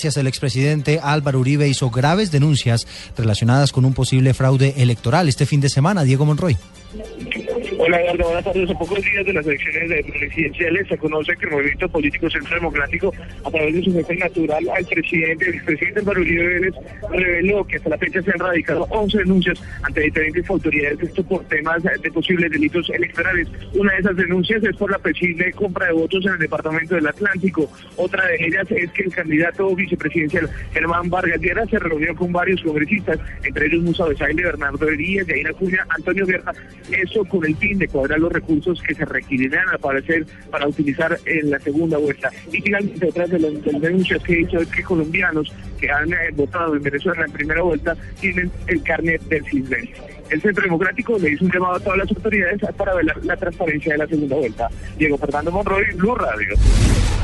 El expresidente Álvaro Uribe hizo graves denuncias relacionadas con un posible fraude electoral este fin de semana. Diego Monroy. Hola Eduardo, buenas tardes. A pocos días de las elecciones presidenciales se conoce que el movimiento político Centro Democrático, a través de su jefe natural al presidente, el expresidente Álvaro Uribe Vélez, reveló que hasta la fecha se han radicado 11 denuncias ante diferentes autoridades, esto por temas de posibles delitos electorales. Una de esas denuncias es por la posible compra de votos en el departamento del Atlántico. Otra de ellas es que el candidato vicepresidencial Germán Vargas Llera se reunió con varios congresistas, entre ellos Musa Besaile, Bernardo Herías, Yaina Cuña, Antonio Guerra, eso con el de cuadrar los recursos que se requerirán al parecer para utilizar en la segunda vuelta. Y finalmente, detrás de las, denuncias que he es que colombianos que han eh, votado en Venezuela en primera vuelta tienen el carnet del CISBEN. El Centro Democrático le hizo un llamado a todas las autoridades para ver la, transparencia de la segunda vuelta. Diego Fernando Monroy, Blue Radio.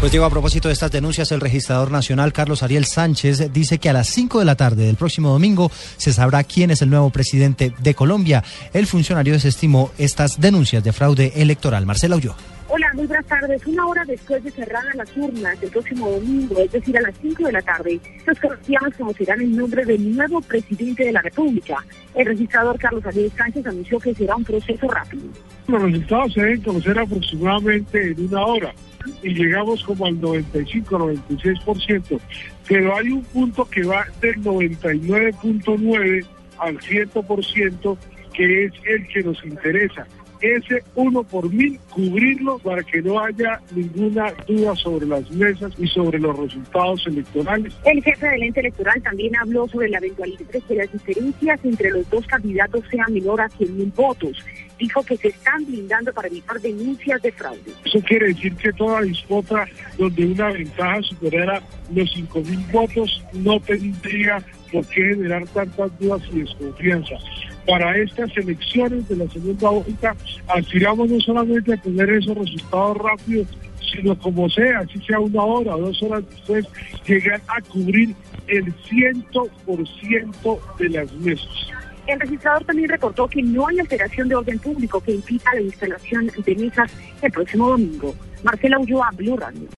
Pues Diego, a propósito de estas denuncias, el registrador nacional Carlos Ariel Sánchez dice que a las 5 de la tarde del próximo domingo se sabrá quién es el nuevo presidente de Colombia. El funcionario desestimó estas denuncias de fraude electoral. Marcela Ulloa. Hola, muy buenas tardes. Una hora después de cerrar las urnas el próximo domingo, es decir, a las 5 de la tarde, los colombianos conocerán el nombre del nuevo presidente de la República. El registrador Carlos Ariel Sánchez anunció que será un proceso rápido. Los resultados se deben conocer aproximadamente en una hora y llegamos como al 95-96%, pero hay un punto que va del 99.9 al 100% que es el que nos interesa ese uno por mil, cubrirlo para que no haya ninguna duda sobre las mesas y sobre los resultados electorales. El jefe del ente electoral también habló sobre la eventualidad de que las diferencias entre los dos candidatos sean menor a 100 mil votos. Dijo que se están blindando para evitar denuncias de fraude. Eso quiere decir que toda disputa donde una ventaja superara los 5 mil votos no tendría por qué generar tantas dudas y desconfianza para estas elecciones de la segunda vuelta aspiramos no solamente a tener esos resultados rápidos, sino como sea, si sea una hora o dos horas después, llegar a cubrir el ciento por ciento de las mesas. El registrador también reportó que no hay alteración de orden público que impida la instalación de mesas el próximo domingo. Marcela Ulloa, Blue Radio.